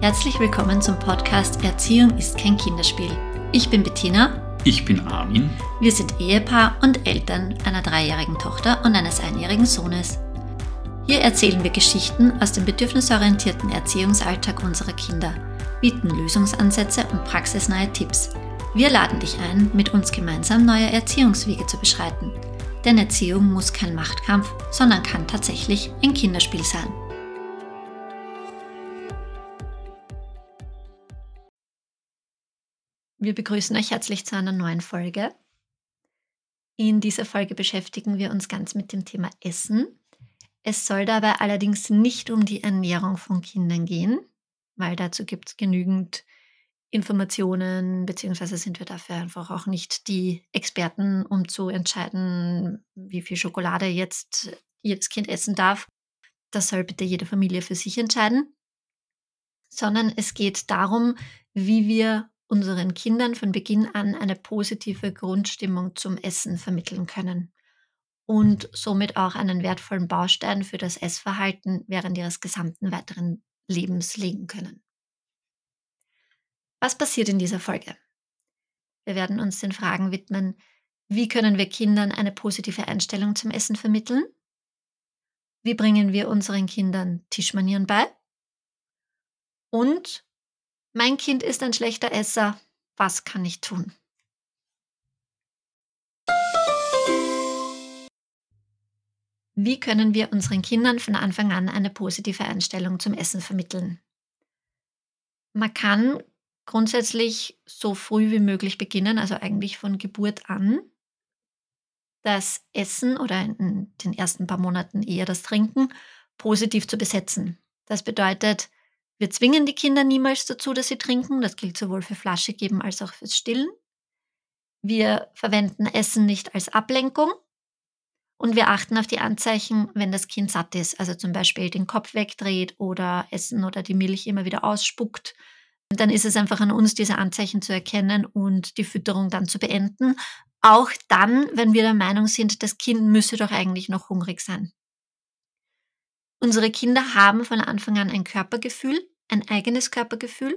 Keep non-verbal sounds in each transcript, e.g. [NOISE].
Herzlich willkommen zum Podcast Erziehung ist kein Kinderspiel. Ich bin Bettina. Ich bin Armin. Wir sind Ehepaar und Eltern einer dreijährigen Tochter und eines einjährigen Sohnes. Hier erzählen wir Geschichten aus dem bedürfnisorientierten Erziehungsalltag unserer Kinder, bieten Lösungsansätze und praxisnahe Tipps. Wir laden dich ein, mit uns gemeinsam neue Erziehungswege zu beschreiten. Denn Erziehung muss kein Machtkampf, sondern kann tatsächlich ein Kinderspiel sein. Wir begrüßen euch herzlich zu einer neuen Folge. In dieser Folge beschäftigen wir uns ganz mit dem Thema Essen. Es soll dabei allerdings nicht um die Ernährung von Kindern gehen, weil dazu gibt es genügend Informationen, beziehungsweise sind wir dafür einfach auch nicht die Experten, um zu entscheiden, wie viel Schokolade jetzt jedes Kind essen darf. Das soll bitte jede Familie für sich entscheiden. Sondern es geht darum, wie wir unseren Kindern von Beginn an eine positive Grundstimmung zum Essen vermitteln können und somit auch einen wertvollen Baustein für das Essverhalten während ihres gesamten weiteren Lebens legen können. Was passiert in dieser Folge? Wir werden uns den Fragen widmen, wie können wir Kindern eine positive Einstellung zum Essen vermitteln? Wie bringen wir unseren Kindern Tischmanieren bei? Und mein Kind ist ein schlechter Esser. Was kann ich tun? Wie können wir unseren Kindern von Anfang an eine positive Einstellung zum Essen vermitteln? Man kann grundsätzlich so früh wie möglich beginnen, also eigentlich von Geburt an, das Essen oder in den ersten paar Monaten eher das Trinken positiv zu besetzen. Das bedeutet, wir zwingen die Kinder niemals dazu, dass sie trinken. Das gilt sowohl für Flasche geben als auch fürs Stillen. Wir verwenden Essen nicht als Ablenkung. Und wir achten auf die Anzeichen, wenn das Kind satt ist. Also zum Beispiel den Kopf wegdreht oder Essen oder die Milch immer wieder ausspuckt. Dann ist es einfach an uns, diese Anzeichen zu erkennen und die Fütterung dann zu beenden. Auch dann, wenn wir der Meinung sind, das Kind müsse doch eigentlich noch hungrig sein. Unsere Kinder haben von Anfang an ein Körpergefühl, ein eigenes Körpergefühl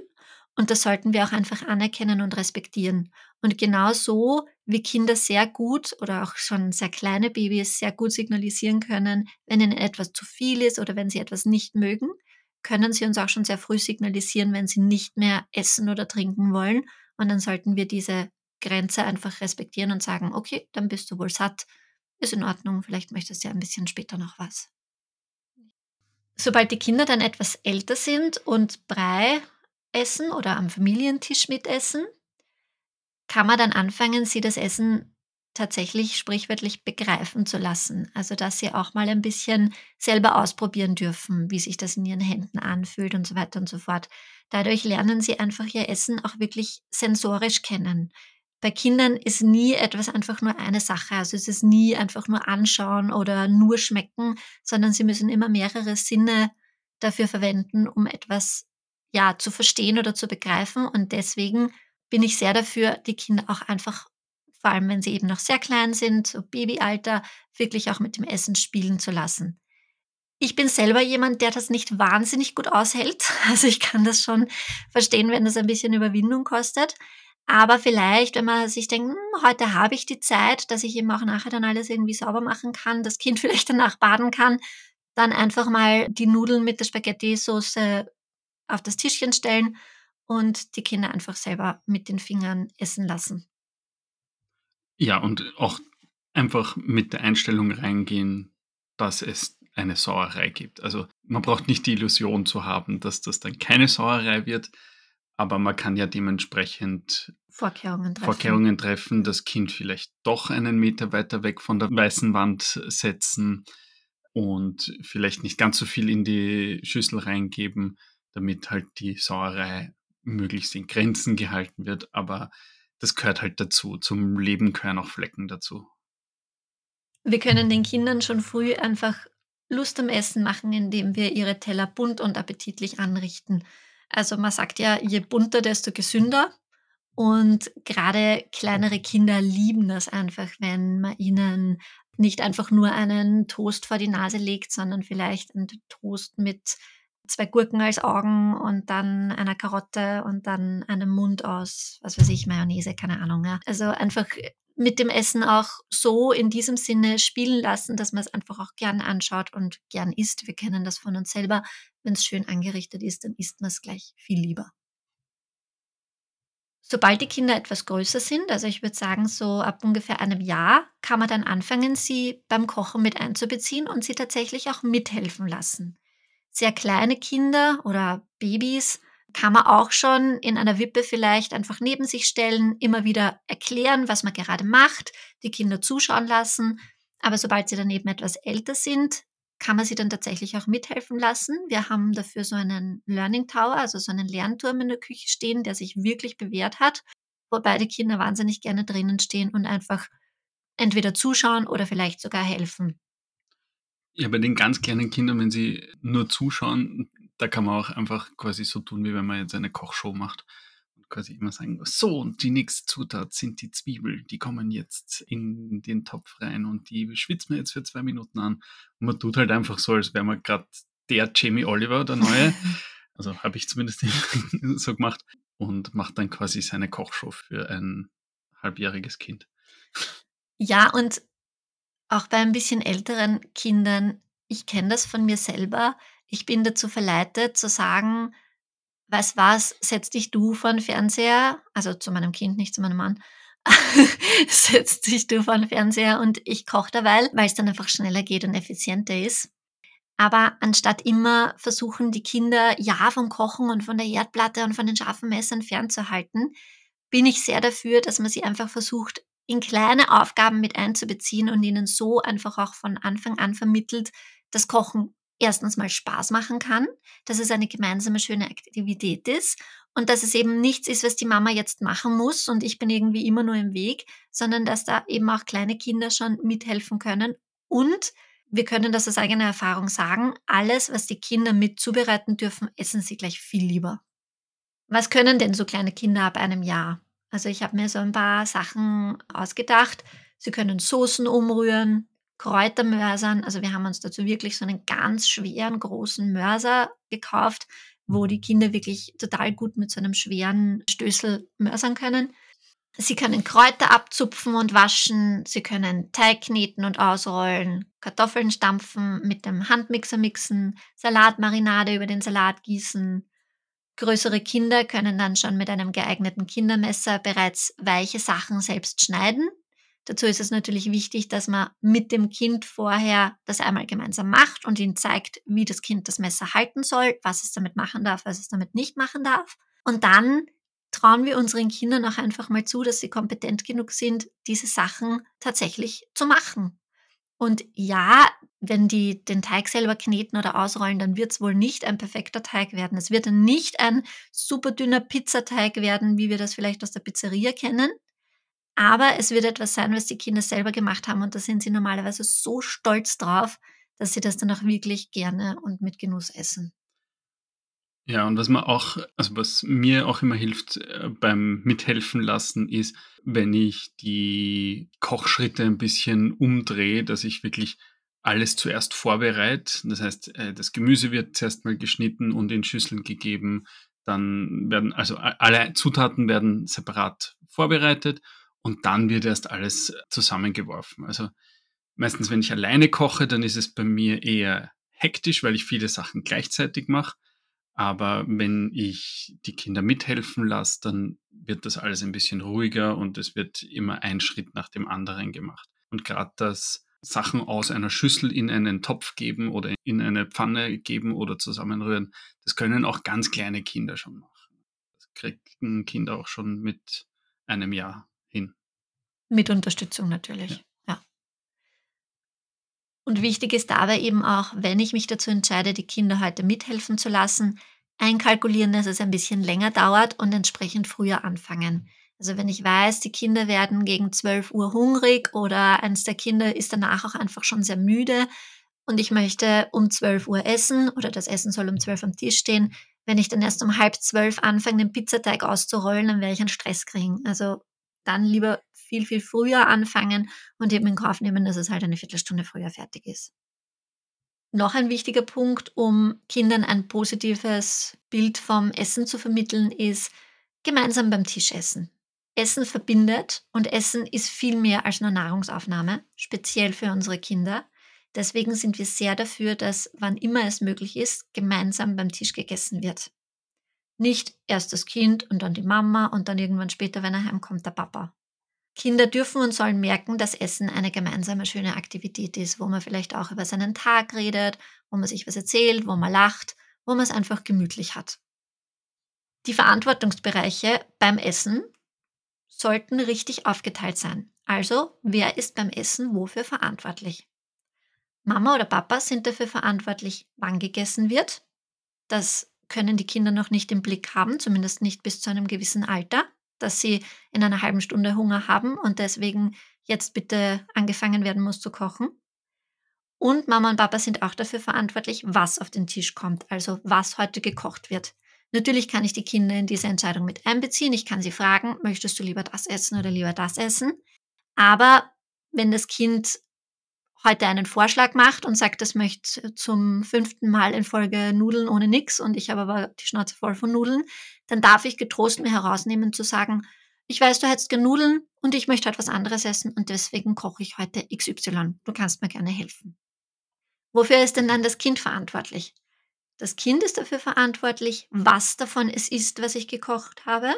und das sollten wir auch einfach anerkennen und respektieren. Und genau so, wie Kinder sehr gut oder auch schon sehr kleine Babys sehr gut signalisieren können, wenn ihnen etwas zu viel ist oder wenn sie etwas nicht mögen, können sie uns auch schon sehr früh signalisieren, wenn sie nicht mehr essen oder trinken wollen. Und dann sollten wir diese Grenze einfach respektieren und sagen, okay, dann bist du wohl satt, ist in Ordnung, vielleicht möchtest du ja ein bisschen später noch was. Sobald die Kinder dann etwas älter sind und Brei essen oder am Familientisch mitessen, kann man dann anfangen, sie das Essen tatsächlich sprichwörtlich begreifen zu lassen. Also dass sie auch mal ein bisschen selber ausprobieren dürfen, wie sich das in ihren Händen anfühlt und so weiter und so fort. Dadurch lernen sie einfach ihr Essen auch wirklich sensorisch kennen bei Kindern ist nie etwas einfach nur eine Sache. Also es ist nie einfach nur anschauen oder nur schmecken, sondern sie müssen immer mehrere Sinne dafür verwenden, um etwas ja zu verstehen oder zu begreifen. Und deswegen bin ich sehr dafür, die Kinder auch einfach, vor allem wenn sie eben noch sehr klein sind, so Babyalter, wirklich auch mit dem Essen spielen zu lassen. Ich bin selber jemand, der das nicht wahnsinnig gut aushält. [LAUGHS] Also ich kann das schon verstehen, wenn das ein bisschen Überwindung kostet. Aber vielleicht, wenn man sich denkt, hm, heute habe ich die Zeit, dass ich eben auch nachher dann alles irgendwie sauber machen kann, das Kind [LAUGHS] vielleicht danach baden kann, dann einfach mal die Nudeln mit der Spaghetti-Soße auf das Tischchen stellen und die Kinder einfach selber mit den Fingern essen lassen. Ja, und auch einfach mit der Einstellung reingehen, dass es eine Sauerei gibt. Also man braucht nicht die Illusion zu haben, dass das dann keine Sauerei wird, aber man kann ja dementsprechend Vorkehrungen treffen. Vorkehrungen treffen, das Kind vielleicht doch einen Meter weiter weg von der weißen Wand setzen und vielleicht nicht ganz so viel in die Schüssel reingeben, damit halt die Sauerei möglichst in Grenzen gehalten wird. Aber das gehört halt dazu. Zum Leben gehören auch Flecken dazu. Wir können den Kindern schon früh einfach Lust am Essen machen, indem wir ihre Teller bunt und appetitlich anrichten. Also man sagt ja, je bunter, desto gesünder. Und gerade kleinere Kinder lieben das einfach, wenn man ihnen nicht einfach nur einen Toast vor die Nase legt, sondern vielleicht einen Toast mit zwei Gurken als Augen und dann einer Karotte und dann einem Mund aus, was weiß ich, Mayonnaise, keine Ahnung. Ja. Also einfach mit dem Essen auch so in diesem Sinne spielen lassen, dass man es einfach auch gern anschaut und gern isst. Wir kennen das von uns selber. Wenn es schön angerichtet ist, dann isst man es gleich viel lieber. Sobald die Kinder etwas größer sind, also ich würde sagen, so ab ungefähr einem Jahr, kann man dann anfangen, sie beim Kochen mit einzubeziehen und sie tatsächlich auch mithelfen lassen. Sehr kleine Kinder oder Babys kann man auch schon in einer Wippe vielleicht einfach neben sich stellen, immer wieder erklären, was man gerade macht, die Kinder zuschauen lassen. Aber sobald sie dann eben etwas älter sind, kann man sie dann tatsächlich auch mithelfen lassen. Wir haben dafür so einen Learning Tower, also so einen Lernturm in der Küche stehen, der sich wirklich bewährt hat, wo beide Kinder wahnsinnig gerne drinnen stehen und einfach entweder zuschauen oder vielleicht sogar helfen. Ja, bei den ganz kleinen Kindern, wenn sie nur zuschauen, da kann man auch einfach quasi so tun, wie wenn man jetzt eine Kochshow macht. Quasi immer sagen, so, und die nächste Zutat sind die Zwiebeln, die kommen jetzt in den Topf rein und die schwitzt man jetzt für zwei Minuten an. Und man tut halt einfach so, als wäre man gerade der Jamie Oliver, der Neue. [LAUGHS] also habe ich zumindest [LAUGHS] so gemacht. Und macht dann quasi seine Kochshow für ein halbjähriges Kind. Ja, und auch bei ein bisschen älteren Kindern, ich kenne das von mir selber, ich bin dazu verleitet zu sagen, was, setz dich du vor den Fernseher, also zu meinem Kind, nicht zu meinem Mann, [LAUGHS] setz dich du vor den Fernseher und ich koche derweil, weil es dann einfach schneller geht und effizienter ist. Aber anstatt immer versuchen, die Kinder ja vom Kochen und von der Herdplatte und von den scharfen Messern fernzuhalten, bin ich sehr dafür, dass man sie einfach versucht, in kleine Aufgaben mit einzubeziehen und ihnen so einfach auch von Anfang an vermittelt, dass Kochen erstens mal Spaß machen kann, dass es eine gemeinsame schöne Aktivität ist und dass es eben nichts ist, was die Mama jetzt machen muss und ich bin irgendwie immer nur im Weg, sondern dass da eben auch kleine Kinder schon mithelfen können und wir können das aus eigener Erfahrung sagen, alles, was die Kinder mit zubereiten dürfen, essen sie gleich viel lieber. Was können denn so kleine Kinder ab einem Jahr? Also ich habe mir so ein paar Sachen ausgedacht. Sie können Soßen umrühren, Kräutermörsern. Also wir haben uns dazu wirklich so einen ganz schweren, großen Mörser gekauft, wo die Kinder wirklich total gut mit so einem schweren Stößel mörsern können. Sie können Kräuter abzupfen und waschen, sie können Teig kneten und ausrollen, Kartoffeln stampfen, mit dem Handmixer mixen, Salatmarinade über den Salat gießen. Größere Kinder können dann schon mit einem geeigneten Kindermesser bereits weiche Sachen selbst schneiden Dazu ist es natürlich wichtig, dass man mit dem Kind vorher das einmal gemeinsam macht und ihm zeigt, wie das Kind das Messer halten soll, was es damit machen darf, was es damit nicht machen darf. Und dann trauen wir unseren Kindern auch einfach mal zu, dass sie kompetent genug sind, diese Sachen tatsächlich zu machen. Und ja, wenn die den Teig selber kneten oder ausrollen, dann wird es wohl nicht ein perfekter Teig werden. Es wird nicht ein super dünner Pizzateig werden, wie wir das vielleicht aus der Pizzeria kennen. Aber es wird etwas sein, was die Kinder selber gemacht haben und da sind sie normalerweise so stolz drauf, dass sie das dann auch wirklich gerne und mit Genuss essen. Ja, und was man auch, also was mir auch immer hilft äh, beim Mithelfen lassen, ist, wenn ich die Kochschritte ein bisschen umdrehe, dass ich wirklich alles zuerst vorbereite. Das heißt, äh, das Gemüse wird zuerst mal geschnitten und in Schüsseln gegeben. Dann werden, also alle Zutaten werden separat vorbereitet und dann wird erst alles zusammengeworfen. Also meistens, wenn ich alleine koche, dann ist es bei mir eher hektisch, weil ich viele Sachen gleichzeitig mache. Aber wenn ich die Kinder mithelfen lasse, dann wird das alles ein bisschen ruhiger und es wird immer ein Schritt nach dem anderen gemacht. Und gerade das Sachen aus einer Schüssel in einen Topf geben oder in eine Pfanne geben oder zusammenrühren, das können auch ganz kleine Kinder schon machen. Das kriegen Kinder auch schon mit einem Jahr. Mit Unterstützung natürlich, ja. ja. Und wichtig ist dabei eben auch, wenn ich mich dazu entscheide, die Kinder heute mithelfen zu lassen, einkalkulieren, dass es ein bisschen länger dauert und entsprechend früher anfangen. Also wenn ich weiß, die Kinder werden gegen 12 Uhr hungrig oder eines der Kinder ist danach auch einfach schon sehr müde und ich möchte um 12 Uhr essen oder das Essen soll um 12 Uhr am Tisch stehen, wenn ich dann erst um halb zwölf anfange, den Pizzateig auszurollen, dann werde ich einen Stress kriegen. Also dann lieber viel, viel früher anfangen und eben in Kauf nehmen, dass es halt eine Viertelstunde früher fertig ist. Noch ein wichtiger Punkt, um Kindern ein positives Bild vom Essen zu vermitteln, ist gemeinsam beim Tisch essen. Essen verbindet und Essen ist viel mehr als nur Nahrungsaufnahme, speziell für unsere Kinder. Deswegen sind wir sehr dafür, dass wann immer es möglich ist, gemeinsam beim Tisch gegessen wird. Nicht erst das Kind und dann die Mama und dann irgendwann später, wenn er heimkommt, der Papa. Kinder dürfen und sollen merken, dass Essen eine gemeinsame schöne Aktivität ist, wo man vielleicht auch über seinen Tag redet, wo man sich was erzählt, wo man lacht, wo man es einfach gemütlich hat. Die Verantwortungsbereiche beim Essen sollten richtig aufgeteilt sein. Also, wer ist beim Essen wofür verantwortlich? Mama oder Papa sind dafür verantwortlich, wann gegessen wird. Das können die Kinder noch nicht im Blick haben, zumindest nicht bis zu einem gewissen Alter dass sie in einer halben Stunde Hunger haben und deswegen jetzt bitte angefangen werden muss zu kochen. Und Mama und Papa sind auch dafür verantwortlich, was auf den Tisch kommt, also was heute gekocht wird. Natürlich kann ich die Kinder in diese Entscheidung mit einbeziehen. Ich kann sie fragen, möchtest du lieber das essen oder lieber das essen? Aber wenn das Kind heute einen Vorschlag macht und sagt, es möchte zum fünften Mal in Folge Nudeln ohne nix und ich habe aber die Schnauze voll von Nudeln, dann darf ich getrost mir herausnehmen zu sagen, ich weiß, du hättest gern Nudeln und ich möchte heute was anderes essen und deswegen koche ich heute XY. Du kannst mir gerne helfen. Wofür ist denn dann das Kind verantwortlich? Das Kind ist dafür verantwortlich, was davon es ist, was ich gekocht habe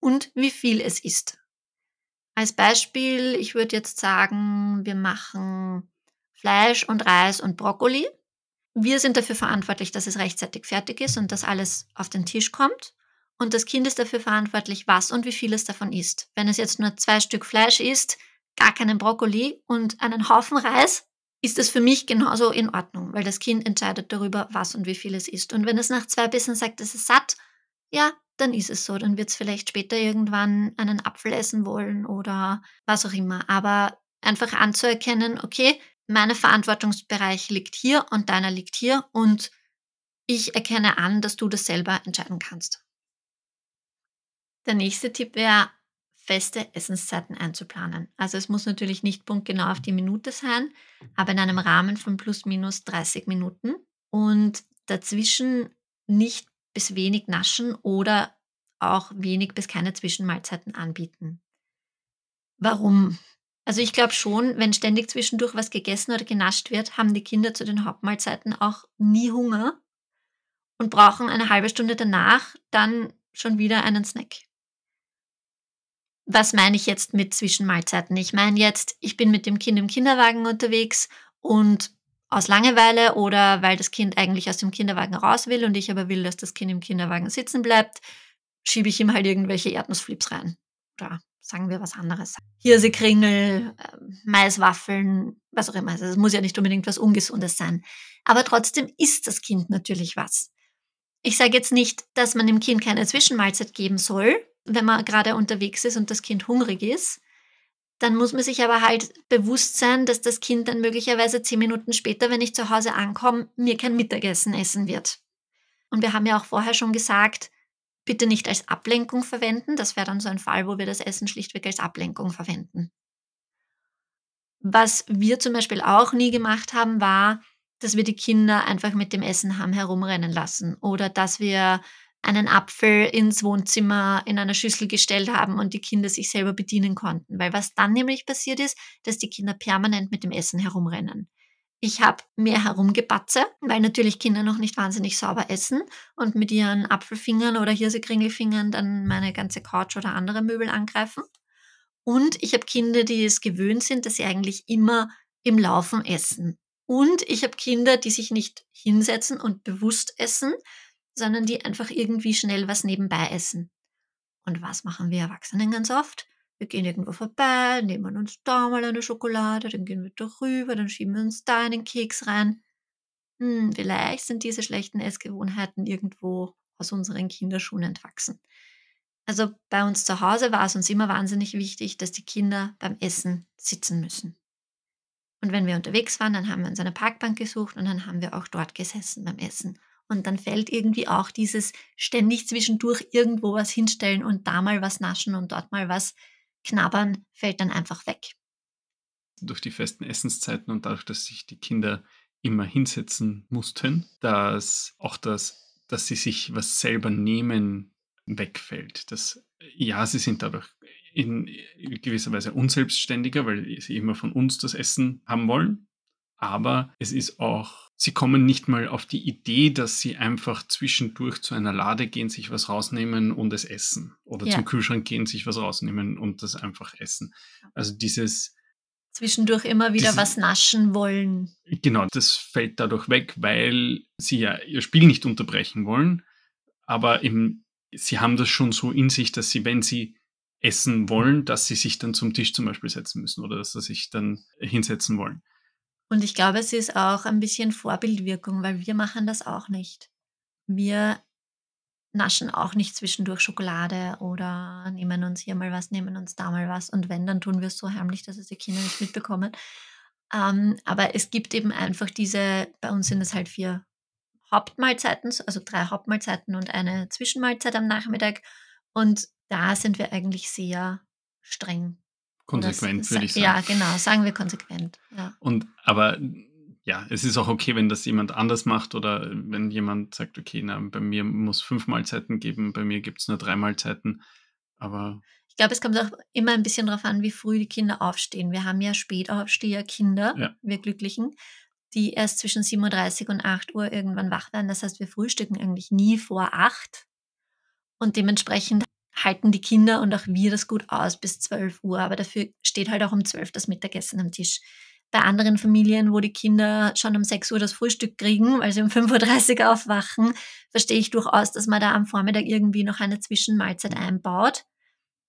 und wie viel es ist. Als Beispiel, ich würde jetzt sagen, wir machen Fleisch und Reis und Brokkoli. Wir sind dafür verantwortlich, dass es rechtzeitig fertig ist und dass alles auf den Tisch kommt. Und das Kind ist dafür verantwortlich, was und wie viel es davon isst. Wenn es jetzt nur zwei Stück Fleisch isst, gar keinen Brokkoli und einen Haufen Reis, ist das für mich genauso in Ordnung, weil das Kind entscheidet darüber, was und wie viel es isst. Und wenn es nach zwei Bissen sagt, es ist satt, ja, dann ist es so. Dann wird es vielleicht später irgendwann einen Apfel essen wollen oder was auch immer. Aber einfach anzuerkennen, okay, mein Verantwortungsbereich liegt hier und deiner liegt hier und ich erkenne an, dass du das selber entscheiden kannst. Der nächste Tipp wäre, feste Essenszeiten einzuplanen. Also es muss natürlich nicht punktgenau auf die Minute sein, aber in einem Rahmen von plus minus 30 Minuten und dazwischen nicht bis wenig naschen oder auch wenig bis keine Zwischenmahlzeiten anbieten. Warum? Also ich glaube schon, wenn ständig zwischendurch was gegessen oder genascht wird, haben die Kinder zu den Hauptmahlzeiten auch nie Hunger und brauchen eine halbe Stunde danach dann schon wieder einen Snack. Was meine ich jetzt mit Zwischenmahlzeiten? Ich meine jetzt, ich bin mit dem Kind im Kinderwagen unterwegs und aus Langeweile oder weil das Kind eigentlich aus dem Kinderwagen raus will und ich aber will, dass das Kind im Kinderwagen sitzen bleibt, schiebe ich ihm halt irgendwelche Erdnussflips rein. Oder sagen wir was anderes. Hirsekringel, ähm, Maiswaffeln, was auch immer. Also es muss ja nicht unbedingt was Ungesundes sein. Aber trotzdem isst das Kind natürlich was. Ich sage jetzt nicht, dass man dem Kind keine Zwischenmahlzeit geben soll, wenn man gerade unterwegs ist und das Kind hungrig ist. Dann muss man sich aber halt bewusst sein, dass das Kind dann möglicherweise zehn Minuten später, wenn ich zu Hause ankomme, mir kein Mittagessen essen wird. Und wir haben ja auch vorher schon gesagt, bitte nicht als Ablenkung verwenden. Das wäre dann so ein Fall, wo wir das Essen schlichtweg als Ablenkung verwenden. Was wir zum Beispiel auch nie gemacht haben, war, dass wir die Kinder einfach mit dem Essen haben herumrennen lassen oder dass wir einen Apfel ins Wohnzimmer in einer Schüssel gestellt haben und die Kinder sich selber bedienen konnten. Weil was dann nämlich passiert ist, dass die Kinder permanent mit dem Essen herumrennen. Ich habe mehr herumgebatze, weil natürlich Kinder noch nicht wahnsinnig sauber essen und mit ihren Apfelfingern oder Hirsekringelfingern dann meine ganze Couch oder andere Möbel angreifen. Und ich habe Kinder, die es gewöhnt sind, dass sie eigentlich immer im Laufen essen. Und ich habe Kinder, die sich nicht hinsetzen und bewusst essen, sondern die einfach irgendwie schnell was nebenbei essen. Und was machen wir Erwachsenen ganz oft? Wir gehen irgendwo vorbei, nehmen uns da mal eine Schokolade, dann gehen wir darüber, dann schieben wir uns da einen Keks rein. Hm, vielleicht sind diese schlechten Essgewohnheiten irgendwo aus unseren Kinderschuhen entwachsen. Also bei uns zu Hause war es uns immer wahnsinnig wichtig, dass die Kinder beim Essen sitzen müssen. Und wenn wir unterwegs waren, dann haben wir uns eine Parkbank gesucht und dann haben wir auch dort gesessen beim Essen. Und dann fällt irgendwie auch dieses ständig zwischendurch irgendwo was hinstellen und da mal was naschen und dort mal was Knabbern fällt dann einfach weg. Durch die festen Essenszeiten und dadurch, dass sich die Kinder immer hinsetzen mussten, dass auch das, dass sie sich was selber nehmen, wegfällt. Das, ja, sie sind dadurch in gewisser Weise unselbstständiger, weil sie immer von uns das Essen haben wollen. Aber es ist auch, sie kommen nicht mal auf die Idee, dass sie einfach zwischendurch zu einer Lade gehen, sich was rausnehmen und es essen. Oder ja. zum Kühlschrank gehen, sich was rausnehmen und das einfach essen. Also dieses, zwischendurch immer wieder was naschen wollen. Genau, das fällt dadurch weg, weil sie ja ihr Spiel nicht unterbrechen wollen. Aber eben, sie haben das schon so in sich, dass sie, wenn sie essen wollen, dass sie sich dann zum Tisch zum Beispiel setzen müssen oder dass sie sich dann hinsetzen wollen. Und ich glaube, es ist auch ein bisschen Vorbildwirkung, weil wir machen das auch nicht. Wir naschen auch nicht zwischendurch Schokolade oder nehmen uns hier mal was, nehmen uns da mal was. Und wenn, dann tun wir es so heimlich, dass es die Kinder nicht mitbekommen. Ähm, aber es gibt eben einfach diese, bei uns sind es halt vier Hauptmahlzeiten, also drei Hauptmahlzeiten und eine Zwischenmahlzeit am Nachmittag. Und da sind wir eigentlich sehr streng. Konsequent, würde ich sagen. Ja, genau, sagen wir konsequent. Ja. Und aber ja, es ist auch okay, wenn das jemand anders macht oder wenn jemand sagt, okay, na, bei mir muss fünf Mahlzeiten geben, bei mir gibt es nur drei Mahlzeiten. Aber. Ich glaube, es kommt auch immer ein bisschen darauf an, wie früh die Kinder aufstehen. Wir haben ja Spätaufsteher Kinder, ja. wir Glücklichen, die erst zwischen 7.30 Uhr und 8 Uhr irgendwann wach werden. Das heißt, wir frühstücken eigentlich nie vor 8. Und dementsprechend halten die Kinder und auch wir das gut aus bis 12 Uhr. Aber dafür steht halt auch um 12 das Mittagessen am Tisch bei anderen Familien, wo die Kinder schon um 6 Uhr das Frühstück kriegen, weil sie um 5.30 Uhr aufwachen, verstehe ich durchaus, dass man da am Vormittag irgendwie noch eine Zwischenmahlzeit einbaut.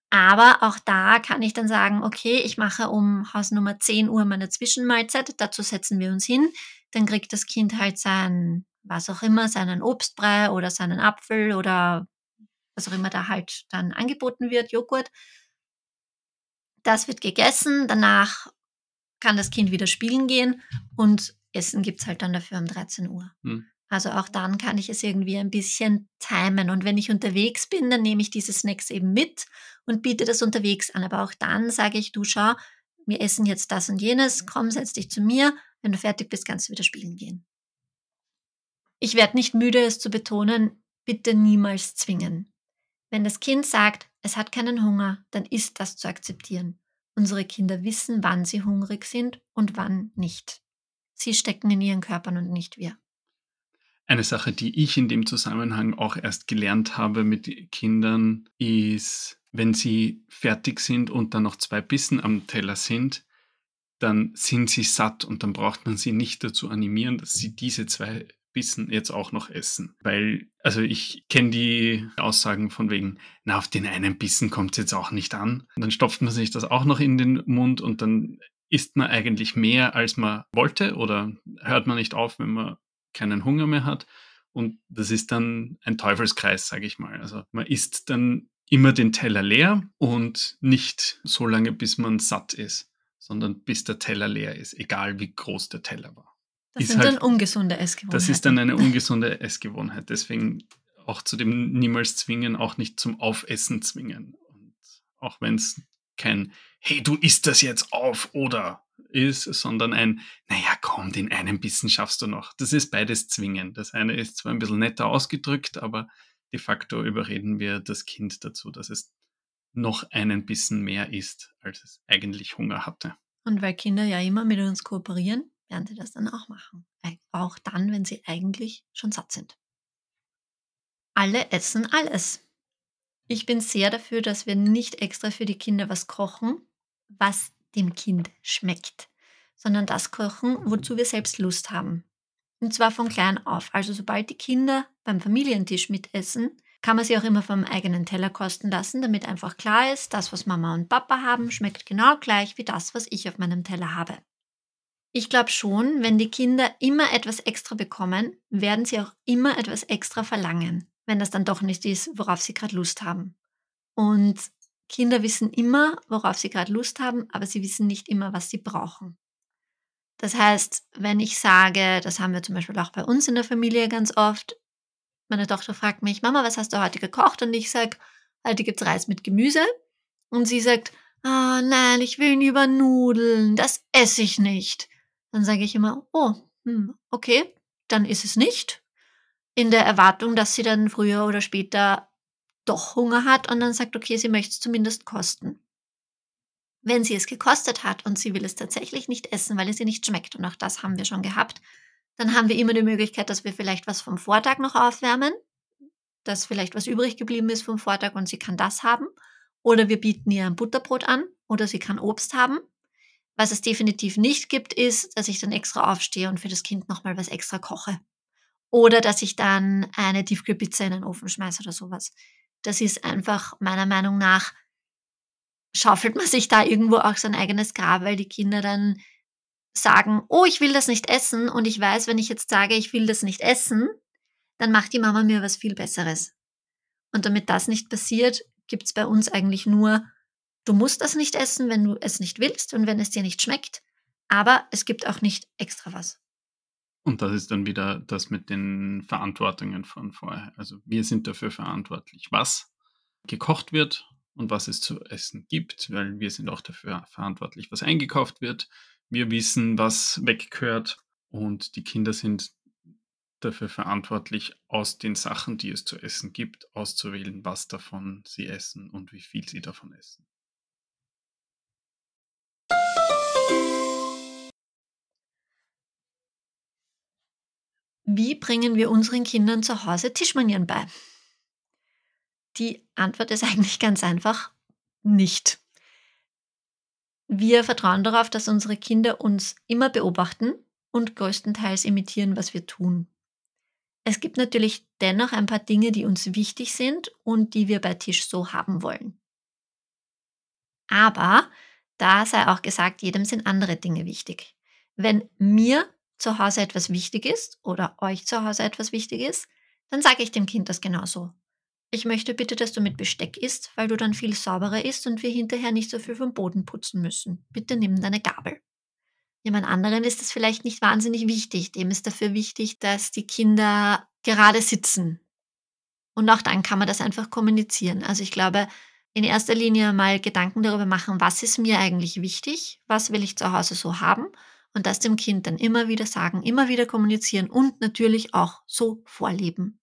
Aber auch da kann ich dann sagen, okay, ich mache um Hausnummer 10 Uhr meine Zwischenmahlzeit, dazu setzen wir uns hin, dann kriegt das Kind halt sein, was auch immer, seinen Obstbrei oder seinen Apfel oder was auch immer da halt dann angeboten wird, Joghurt. Das wird gegessen, danach kann das Kind wieder spielen gehen und Essen gibt es halt dann dafür um 13 Uhr. Hm. Also auch dann kann ich es irgendwie ein bisschen timen. Und wenn ich unterwegs bin, dann nehme ich diese Snacks eben mit und biete das unterwegs an. Aber auch dann sage ich, du schau, wir essen jetzt das und jenes, komm, setz dich zu mir. Wenn du fertig bist, kannst du wieder spielen gehen. Ich werde nicht müde, es zu betonen, bitte niemals zwingen. Wenn das Kind sagt, es hat keinen Hunger, dann ist das zu akzeptieren. Unsere Kinder wissen, wann sie hungrig sind und wann nicht. Sie stecken in ihren Körpern und nicht wir. Eine Sache, die ich in dem Zusammenhang auch erst gelernt habe mit Kindern, ist, wenn sie fertig sind und dann noch zwei Bissen am Teller sind, dann sind sie satt und dann braucht man sie nicht dazu animieren, dass sie diese zwei Bissen jetzt auch noch essen. Weil, also ich kenne die Aussagen von wegen, na, auf den einen Bissen kommt es jetzt auch nicht an. Und dann stopft man sich das auch noch in den Mund und dann isst man eigentlich mehr, als man wollte oder hört man nicht auf, wenn man keinen Hunger mehr hat. Und das ist dann ein Teufelskreis, sage ich mal. Also man isst dann immer den Teller leer und nicht so lange, bis man satt ist, sondern bis der Teller leer ist, egal wie groß der Teller war. Das sind halt, dann ungesunde Essgewohnheiten. Das ist dann eine ungesunde Essgewohnheit. Deswegen auch zu dem niemals zwingen, auch nicht zum Aufessen zwingen. Und auch wenn es kein Hey, du isst das jetzt auf oder ist, sondern ein, naja, komm, den einen Bissen schaffst du noch. Das ist beides zwingen. Das eine ist zwar ein bisschen netter ausgedrückt, aber de facto überreden wir das Kind dazu, dass es noch einen Bissen mehr isst, als es eigentlich Hunger hatte. Und weil Kinder ja immer mit uns kooperieren, werden sie das dann auch machen. Auch dann, wenn sie eigentlich schon satt sind. Alle essen alles. Ich bin sehr dafür, dass wir nicht extra für die Kinder was kochen, was dem Kind schmeckt, sondern das kochen, wozu wir selbst Lust haben. Und zwar von klein auf. Also sobald die Kinder beim Familientisch mitessen, kann man sie auch immer vom eigenen Teller kosten lassen, damit einfach klar ist, das, was Mama und Papa haben, schmeckt genau gleich wie das, was ich auf meinem Teller habe. Ich glaube schon, wenn die Kinder immer etwas extra bekommen, werden sie auch immer etwas extra verlangen, wenn das dann doch nicht ist, worauf sie gerade Lust haben. Und Kinder wissen immer, worauf sie gerade Lust haben, aber sie wissen nicht immer, was sie brauchen. Das heißt, wenn ich sage, das haben wir zum Beispiel auch bei uns in der Familie ganz oft, meine Tochter fragt mich, Mama, was hast du heute gekocht? Und ich sage, heute gibt es Reis mit Gemüse. Und sie sagt, oh nein, ich will lieber Nudeln, das esse ich nicht. Dann sage ich immer, oh, hm, okay, dann ist es nicht. In der Erwartung, dass sie dann früher oder später doch Hunger hat und dann sagt, okay, sie möchte es zumindest kosten. Wenn sie es gekostet hat und sie will es tatsächlich nicht essen, weil es ihr nicht schmeckt, und auch das haben wir schon gehabt, dann haben wir immer die Möglichkeit, dass wir vielleicht was vom Vortag noch aufwärmen, dass vielleicht was übrig geblieben ist vom Vortag und sie kann das haben. Oder wir bieten ihr ein Butterbrot an oder sie kann Obst haben. Was es definitiv nicht gibt, ist, dass ich dann extra aufstehe und für das Kind nochmal was extra koche. Oder dass ich dann eine Tiefkühlpizza in den Ofen schmeiße oder sowas. Das ist einfach meiner Meinung nach schaufelt man sich da irgendwo auch sein eigenes Grab, weil die Kinder dann sagen, oh, ich will das nicht essen und ich weiß, wenn ich jetzt sage, ich will das nicht essen, dann macht die Mama mir was viel Besseres. Und damit das nicht passiert, gibt es bei uns eigentlich nur, du musst das nicht essen, wenn du es nicht willst und wenn es dir nicht schmeckt, aber es gibt auch nicht extra was. Und das ist dann wieder das mit den Verantwortungen von vorher. Also wir sind dafür verantwortlich, was gekocht wird und was es zu essen gibt, weil wir sind auch dafür verantwortlich, was eingekauft wird. Wir wissen, was weggehört und die Kinder sind dafür verantwortlich, aus den Sachen, die es zu essen gibt, auszuwählen, was davon sie essen und wie viel sie davon essen. Wie bringen wir unseren Kindern zu Hause Tischmanieren bei? Die Antwort ist [LAUGHS] eigentlich ganz einfach, nicht. Wir vertrauen darauf, dass unsere Kinder uns immer beobachten und größtenteils imitieren, was wir tun. Es gibt natürlich dennoch ein paar Dinge, die uns wichtig sind und die wir bei Tisch so haben wollen. Aber da sei auch gesagt, jedem sind andere Dinge wichtig. Wenn mir zu Hause etwas wichtig ist oder euch zu Hause etwas wichtig ist, dann sage ich dem Kind das genauso. Ich möchte bitte, dass du mit Besteck isst, weil du dann viel sauberer isst und wir hinterher nicht so viel vom Boden putzen müssen. Bitte nimm deine Gabel. Jemand anderen ist das vielleicht nicht wahnsinnig wichtig. Dem ist dafür wichtig, dass die Kinder gerade sitzen. Und auch dann kann man das einfach kommunizieren. Also ich glaube, in erster Linie mal Gedanken darüber machen, was ist mir eigentlich wichtig, was will ich zu Hause so haben und das dem Kind dann immer wieder sagen, immer wieder kommunizieren und natürlich auch so vorleben.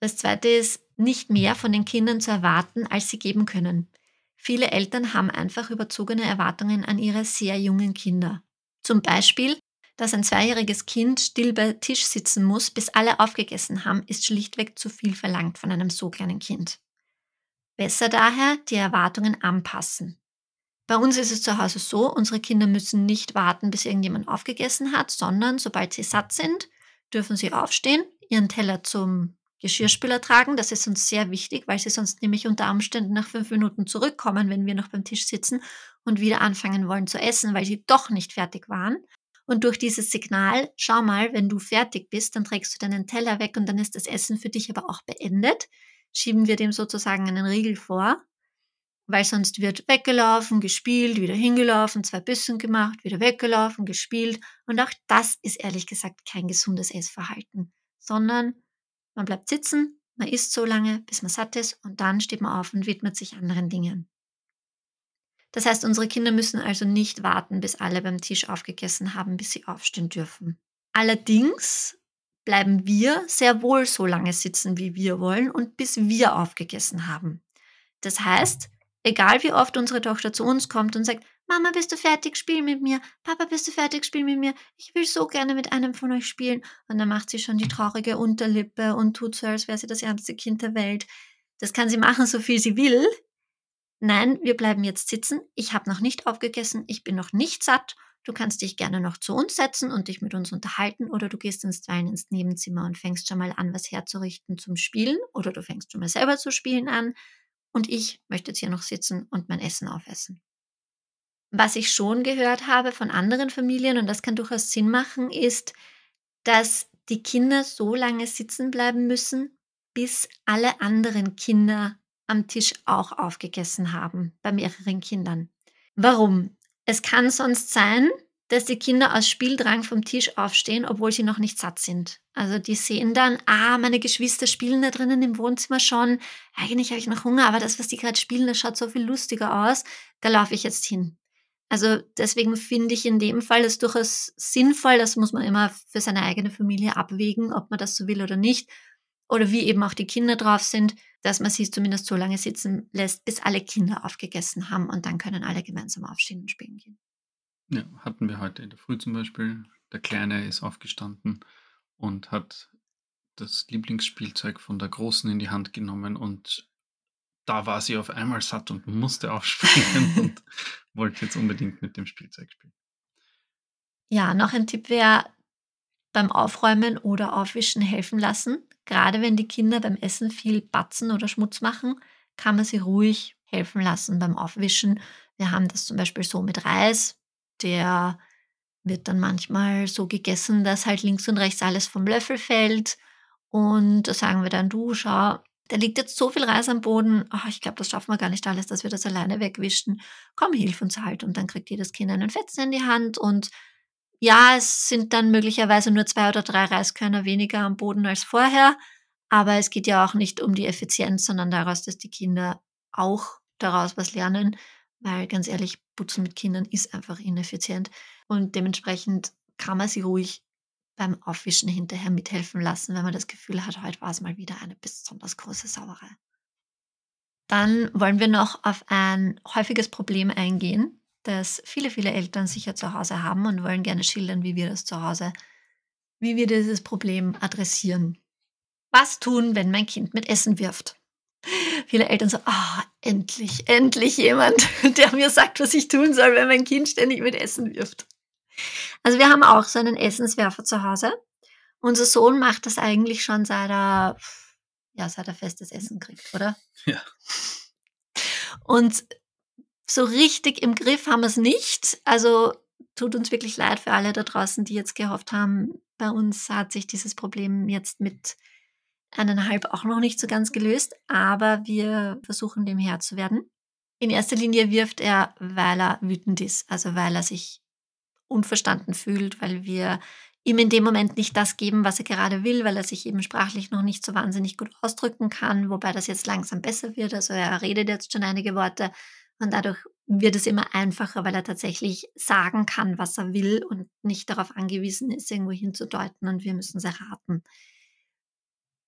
Das zweite ist, nicht mehr von den Kindern zu erwarten, als sie geben können. Viele Eltern haben einfach überzogene Erwartungen an ihre sehr jungen Kinder. Zum Beispiel, dass ein zweijähriges Kind still bei Tisch sitzen muss, bis alle aufgegessen haben, ist schlichtweg zu viel verlangt von einem so kleinen Kind. Besser daher die Erwartungen anpassen. Bei uns ist es zu Hause so, unsere Kinder müssen nicht warten, bis irgendjemand aufgegessen hat, sondern sobald sie satt sind, dürfen sie aufstehen, ihren Teller zum Geschirrspüler tragen. Das ist uns sehr wichtig, weil sie sonst nämlich unter Umständen nach fünf Minuten zurückkommen, wenn wir noch beim Tisch sitzen und wieder anfangen wollen zu essen, weil sie doch nicht fertig waren. Und durch dieses Signal, schau mal, wenn du fertig bist, dann trägst du deinen Teller weg und dann ist das Essen für dich aber auch beendet, schieben wir dem sozusagen einen Riegel vor, weil sonst wird weggelaufen, gespielt, wieder hingelaufen, zwei Bissen gemacht, wieder weggelaufen, gespielt. Und auch das ist ehrlich gesagt kein gesundes Essverhalten, sondern man bleibt sitzen, man isst so lange, bis man satt ist und dann steht man auf und widmet sich anderen Dingen. Das heißt, unsere Kinder müssen also nicht warten, bis alle beim Tisch aufgegessen haben, bis sie aufstehen dürfen. Allerdings bleiben wir sehr wohl so lange sitzen, wie wir wollen und bis wir aufgegessen haben. Das heißt, egal wie oft unsere Tochter zu uns kommt und sagt, Mama, bist du fertig? Spiel mit mir. Papa, bist du fertig? Spiel mit mir. Ich will so gerne mit einem von euch spielen. Und dann macht sie schon die traurige Unterlippe und tut so, als wäre sie das ärmste Kind der Welt. Das kann sie machen, so viel sie will. Nein, wir bleiben jetzt sitzen. Ich habe noch nicht aufgegessen. Ich bin noch nicht satt. Du kannst dich gerne noch zu uns setzen und dich mit uns unterhalten oder du gehst ins Zweien ins Nebenzimmer und fängst schon mal an, was herzurichten zum Spielen oder du fängst schon mal selber zu spielen an. Und ich möchte jetzt hier noch sitzen und mein Essen aufessen. Was ich schon gehört habe von anderen Familien, und das kann durchaus Sinn machen, ist, dass die Kinder so lange sitzen bleiben müssen, bis alle anderen Kinder am Tisch auch aufgegessen haben, bei mehreren Kindern. Warum? Es kann sonst sein, dass die Kinder aus Spieldrang vom Tisch aufstehen, obwohl sie noch nicht satt sind. Also die sehen dann, ah, meine Geschwister spielen da drinnen im Wohnzimmer schon. Eigentlich habe ich noch Hunger, aber das, was die gerade spielen, das schaut so viel lustiger aus. Da laufe ich jetzt hin. Also deswegen finde ich in dem Fall es durchaus sinnvoll, das muss man immer für seine eigene Familie abwägen, ob man das so will oder nicht. Oder wie eben auch die Kinder drauf sind, dass man sie zumindest so lange sitzen lässt, bis alle Kinder aufgegessen haben und dann können alle gemeinsam aufstehen und spielen gehen. Ja, hatten wir heute in der Früh zum Beispiel. Der Kleine ist aufgestanden und hat das Lieblingsspielzeug von der Großen in die Hand genommen und da war sie auf einmal satt und musste [LAUGHS] aufspringen und wollte jetzt unbedingt mit dem Spielzeug spielen. Ja, noch ein Tipp wäre beim Aufräumen oder Aufwischen helfen lassen. Gerade wenn die Kinder beim Essen viel batzen oder Schmutz machen, kann man sie ruhig helfen lassen beim Aufwischen. Wir haben das zum Beispiel so mit Reis. Der wird dann manchmal so gegessen, dass halt links und rechts alles vom Löffel fällt. Und da sagen wir dann, du, schau, da liegt jetzt so viel Reis am Boden. Oh, ich glaube, das schaffen wir gar nicht alles, dass wir das alleine wegwischen. Komm, hilf uns halt. Und dann kriegt jedes Kind einen Fetzen in die Hand. Und ja, es sind dann möglicherweise nur zwei oder drei Reiskörner weniger am Boden als vorher. Aber es geht ja auch nicht um die Effizienz, sondern daraus, dass die Kinder auch daraus was lernen. Weil ganz ehrlich, Putzen mit Kindern ist einfach ineffizient. Und dementsprechend kann man sie ruhig beim Aufwischen hinterher mithelfen lassen, wenn man das Gefühl hat, heute war es mal wieder eine besonders große Sauerei. Dann wollen wir noch auf ein häufiges Problem eingehen, das viele, viele Eltern sicher zu Hause haben und wollen gerne schildern, wie wir das zu Hause, wie wir dieses Problem adressieren. Was tun, wenn mein Kind mit Essen wirft? Viele Eltern so, ah, oh, endlich, endlich jemand, [LAUGHS] der mir sagt, was ich tun soll, wenn mein Kind ständig mit Essen wirft. Also wir haben auch so einen Essenswerfer zu Hause. Unser Sohn macht das eigentlich schon seit er, ja, seit er festes Essen kriegt, oder? Ja. Und so richtig im Griff haben wir es nicht. Also tut uns wirklich leid für alle da draußen, die jetzt gehofft haben, bei uns hat sich dieses Problem jetzt mit eineinhalb auch noch nicht so ganz gelöst, aber wir versuchen dem Herr zu werden. In erster Linie wirft er, weil er wütend ist, also weil er sich unverstanden fühlt, weil wir ihm in dem Moment nicht das geben, was er gerade will, weil er sich eben sprachlich noch nicht so wahnsinnig gut ausdrücken kann, wobei das jetzt langsam besser wird. Also er redet jetzt schon einige Worte und dadurch wird es immer einfacher, weil er tatsächlich sagen kann, was er will und nicht darauf angewiesen ist, irgendwo hinzudeuten und wir müssen es erraten.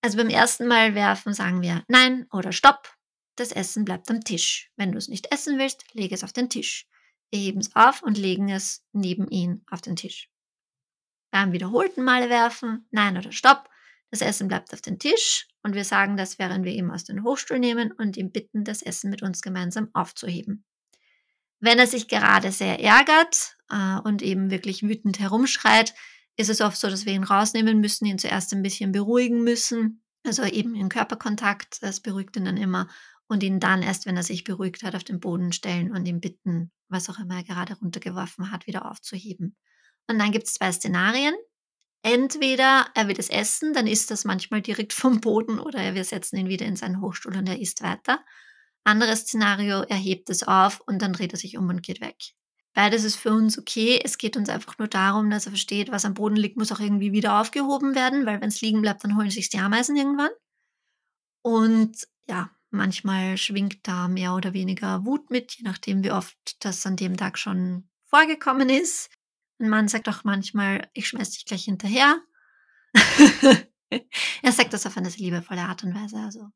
Also beim ersten Mal werfen sagen wir Nein oder Stopp. Das Essen bleibt am Tisch. Wenn du es nicht essen willst, lege es auf den Tisch. Wir heben es auf und legen es neben ihn auf den Tisch. Beim wiederholten Male werfen, nein oder stopp, das Essen bleibt auf den Tisch und wir sagen das, während wir ihn aus dem Hochstuhl nehmen und ihn bitten, das Essen mit uns gemeinsam aufzuheben. Wenn er sich gerade sehr ärgert äh, und eben wirklich wütend herumschreit, ist es oft so, dass wir ihn rausnehmen müssen, ihn zuerst ein bisschen beruhigen müssen. Also eben in Körperkontakt, das beruhigt ihn dann immer und ihn dann erst, wenn er sich beruhigt hat, auf den Boden stellen und ihn bitten, was auch immer er gerade runtergeworfen hat, wieder aufzuheben. Und dann gibt es zwei Szenarien. Entweder er will es essen, dann isst das manchmal direkt vom Boden oder wir setzen ihn wieder in seinen Hochstuhl und er isst weiter. Anderes Szenario, er hebt es auf und dann dreht er sich um und geht weg. Beides ist für uns okay. Es geht uns einfach nur darum, dass er versteht, was am Boden liegt, muss auch irgendwie wieder aufgehoben werden, weil wenn es liegen bleibt, dann holen sich die Ameisen irgendwann. Und ja, Manchmal schwingt da mehr oder weniger Wut mit, je nachdem, wie oft das an dem Tag schon vorgekommen ist. Ein Mann sagt auch manchmal, ich schmeiß dich gleich hinterher. [LAUGHS] er sagt das auf eine liebevolle Art und Weise. Also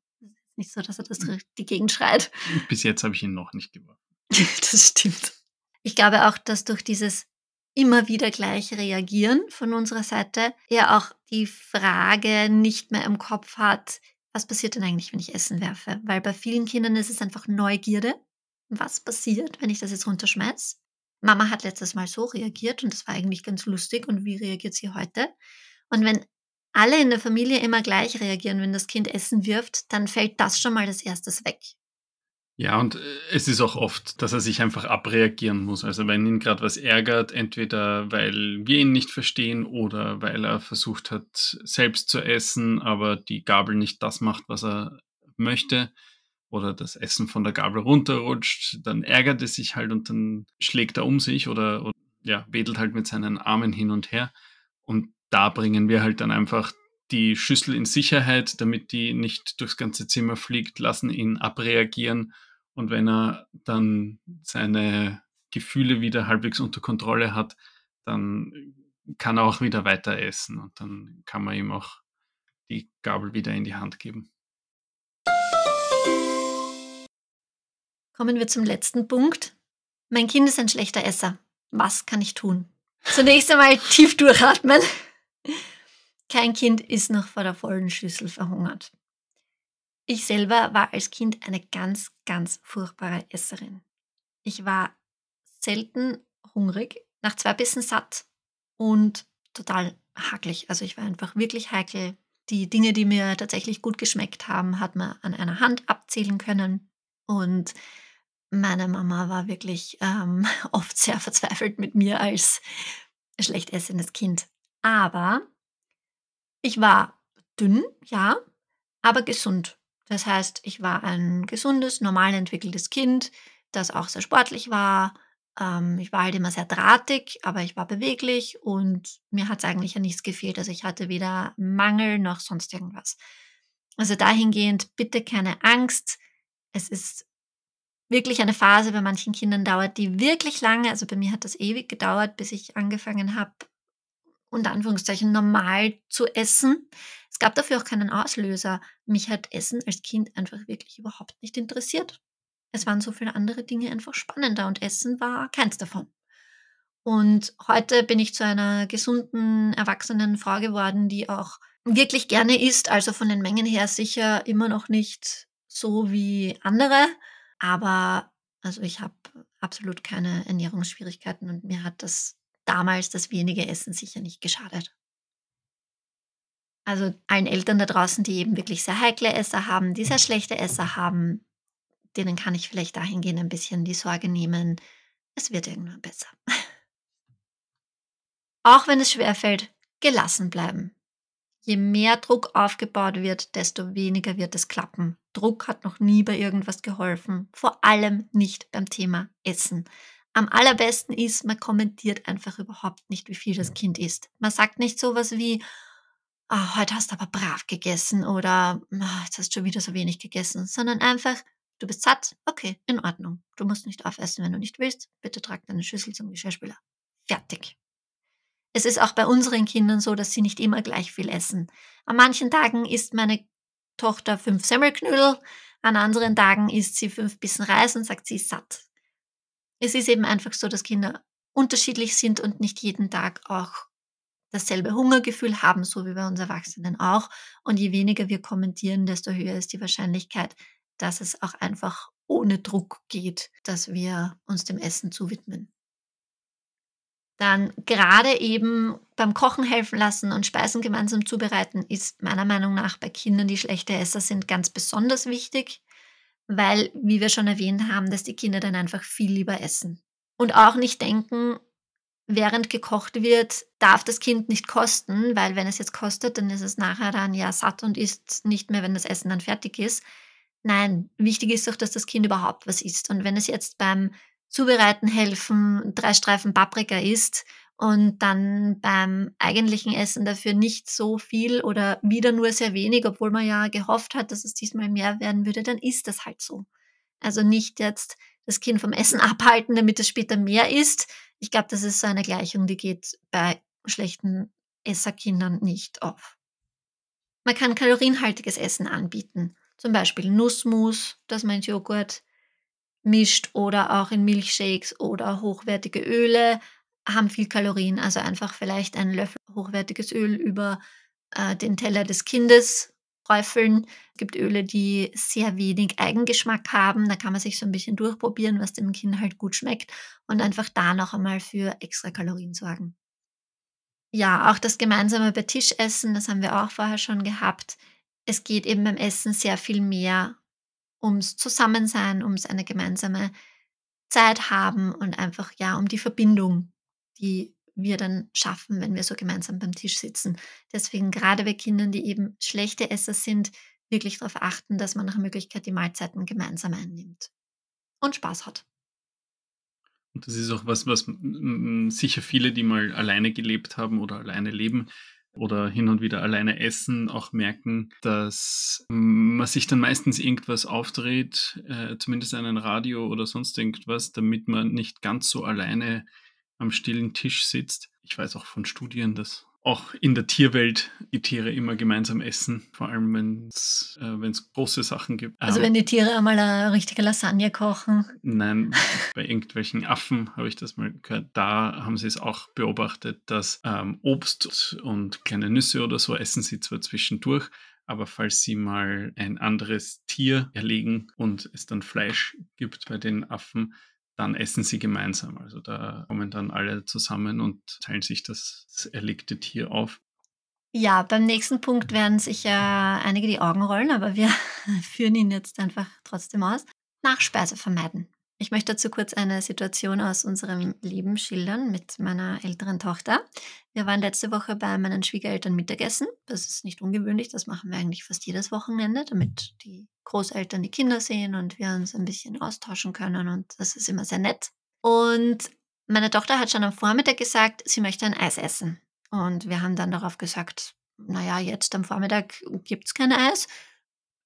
nicht so, dass er das die Gegend schreit. Bis jetzt habe ich ihn noch nicht geworfen. [LAUGHS] das stimmt. Ich glaube auch, dass durch dieses immer wieder gleich reagieren von unserer Seite er auch die Frage nicht mehr im Kopf hat, was passiert denn eigentlich, wenn ich Essen werfe? Weil bei vielen Kindern ist es einfach Neugierde. Was passiert, wenn ich das jetzt runterschmeiß? Mama hat letztes Mal so reagiert und das war eigentlich ganz lustig. Und wie reagiert sie heute? Und wenn alle in der Familie immer gleich reagieren, wenn das Kind Essen wirft, dann fällt das schon mal das erstes weg. Ja, und äh, es ist auch oft, dass er sich einfach abreagieren muss. Also wenn ihn gerade was ärgert, entweder weil wir ihn nicht verstehen oder weil er versucht hat, selbst zu essen, aber die Gabel nicht das macht, was er möchte, oder das Essen von der Gabel runterrutscht, dann ärgert es sich halt und dann schlägt er um sich oder, oder ja, wedelt halt mit seinen Armen hin und her. Und da bringen wir halt dann einfach die Schüssel in Sicherheit, damit die nicht durchs ganze Zimmer fliegt, lassen ihn abreagieren. Und wenn er dann seine Gefühle wieder halbwegs unter Kontrolle hat, dann kann er auch wieder weiter essen und dann kann man ihm auch die Gabel wieder in die Hand geben. Kommen wir zum letzten Punkt. Mein Kind ist ein schlechter Esser. Was kann ich tun? Zunächst einmal tief durchatmen. Kein Kind ist noch vor der vollen Schüssel verhungert. Ich selber war als Kind eine ganz, ganz furchtbare Esserin. Ich war selten hungrig, nach zwei Bissen satt und total hakelig. Also ich war einfach wirklich heikel. Die Dinge, die mir tatsächlich gut geschmeckt haben, hat man an einer Hand abzählen können. Und meine Mama war wirklich ähm, [LAUGHS] oft sehr verzweifelt mit mir als schlecht essendes Kind. Aber ich war dünn, ja, aber gesund. Das heißt, ich war ein gesundes, normal entwickeltes Kind, das auch sehr sportlich war. Ähm, ich war halt immer sehr drahtig, aber ich war beweglich und mir hat es eigentlich ja nichts gefehlt. Also ich hatte weder Mangel noch sonst irgendwas. Also dahingehend bitte keine Angst. Es ist wirklich eine Phase bei manchen Kindern dauert, die wirklich lange, also bei mir hat das ewig gedauert, bis ich angefangen habe, unter Anführungszeichen normal zu essen. Es gab dafür auch keinen Auslöser. Mich hat Essen als Kind einfach wirklich überhaupt nicht interessiert. Es waren so viele andere Dinge einfach spannender und Essen war keins davon. Und heute bin ich zu einer gesunden, erwachsenen Frau geworden, die auch wirklich gerne isst, also von den Mengen her sicher immer noch nicht so wie andere. Aber also ich habe absolut keine Ernährungsschwierigkeiten und mir hat das damals das wenige Essen sicher nicht geschadet. Also allen Eltern da draußen, die eben wirklich sehr heikle Esser haben, die sehr schlechte Esser haben, denen kann ich vielleicht dahingehend ein bisschen die Sorge nehmen, es wird irgendwann besser. [LAUGHS] Auch wenn es schwerfällt, gelassen bleiben. Je mehr Druck aufgebaut wird, desto weniger wird es klappen. Druck hat noch nie bei irgendwas geholfen, vor allem nicht beim Thema Essen. Am allerbesten ist, man kommentiert einfach überhaupt nicht, wie viel das Kind isst. Man sagt nicht sowas wie, oh, heute hast du aber brav gegessen oder oh, jetzt hast du schon wieder so wenig gegessen, sondern einfach, du bist satt, okay, in Ordnung. Du musst nicht aufessen, wenn du nicht willst. Bitte trag deine Schüssel zum Geschirrspüler. Fertig. Es ist auch bei unseren Kindern so, dass sie nicht immer gleich viel essen. An manchen Tagen isst meine Tochter fünf Semmelknödel, an anderen Tagen isst sie fünf Bissen Reis und sagt, sie ist satt. Es ist eben einfach so, dass Kinder unterschiedlich sind und nicht jeden Tag auch dasselbe Hungergefühl haben, so wie bei uns Erwachsenen auch. Und je weniger wir kommentieren, desto höher ist die Wahrscheinlichkeit, dass es auch einfach ohne Druck geht, dass wir uns dem Essen zuwidmen. Dann gerade eben beim Kochen helfen lassen und Speisen gemeinsam zubereiten ist meiner Meinung nach bei Kindern, die schlechte Esser sind, ganz besonders wichtig, weil, wie wir schon erwähnt haben, dass die Kinder dann einfach viel lieber essen. Und auch nicht denken, während gekocht wird, darf das Kind nicht kosten, weil wenn es jetzt kostet, dann ist es nachher dann ja satt und isst nicht mehr, wenn das Essen dann fertig ist. Nein, wichtig ist doch, dass das Kind überhaupt was isst. Und wenn es jetzt beim Zubereiten helfen, drei Streifen Paprika isst und dann beim eigentlichen Essen dafür nicht so viel oder wieder nur sehr wenig, obwohl man ja gehofft hat, dass es diesmal mehr werden würde, dann ist das halt so. Also nicht jetzt das Kind vom Essen [LAUGHS] abhalten, damit es später mehr isst. Ich glaube, das ist so eine Gleichung, die geht bei schlechten Esserkindern nicht auf. Man kann kalorienhaltiges Essen anbieten, zum Beispiel Nussmus, das meint Joghurt, mischt oder auch in Milchshakes oder hochwertige Öle haben viel Kalorien. Also einfach vielleicht einen Löffel hochwertiges Öl über äh, den Teller des Kindes träufeln. Es gibt Öle, die sehr wenig Eigengeschmack haben. Da kann man sich so ein bisschen durchprobieren, was dem Kind halt gut schmeckt und einfach da noch einmal für extra Kalorien sorgen. Ja, auch das gemeinsame bei Tisch essen, das haben wir auch vorher schon gehabt. Es geht eben beim Essen sehr viel mehr ums Zusammensein, ums eine gemeinsame Zeit haben und einfach ja um die Verbindung, die wir dann schaffen, wenn wir so gemeinsam beim Tisch sitzen. Deswegen gerade bei Kindern, die eben schlechte Esser sind, wirklich darauf achten, dass man nach Möglichkeit die Mahlzeiten gemeinsam einnimmt und Spaß hat. Und das ist auch was, was sicher viele, die mal alleine gelebt haben oder alleine leben, oder hin und wieder alleine essen, auch merken, dass man sich dann meistens irgendwas aufdreht, äh, zumindest einen Radio oder sonst irgendwas, damit man nicht ganz so alleine am stillen Tisch sitzt. Ich weiß auch von Studien, dass auch in der Tierwelt die Tiere immer gemeinsam essen, vor allem wenn es äh, große Sachen gibt. Also wenn die Tiere einmal eine richtige Lasagne kochen. Nein, [LAUGHS] bei irgendwelchen Affen habe ich das mal gehört. Da haben sie es auch beobachtet, dass ähm, Obst und kleine Nüsse oder so essen sie zwar zwischendurch, aber falls sie mal ein anderes Tier erlegen und es dann Fleisch gibt bei den Affen, dann essen sie gemeinsam. Also da kommen dann alle zusammen und teilen sich das erlegte Tier auf. Ja, beim nächsten Punkt werden sicher einige die Augen rollen, aber wir [LAUGHS] führen ihn jetzt einfach trotzdem aus. Nachspeise vermeiden. Ich möchte dazu kurz eine Situation aus unserem Leben schildern mit meiner älteren Tochter. Wir waren letzte Woche bei meinen Schwiegereltern Mittagessen. Das ist nicht ungewöhnlich, das machen wir eigentlich fast jedes Wochenende, damit die Großeltern die Kinder sehen und wir uns ein bisschen austauschen können und das ist immer sehr nett. Und meine Tochter hat schon am Vormittag gesagt, sie möchte ein Eis essen. Und wir haben dann darauf gesagt, naja, jetzt am Vormittag gibt es kein Eis,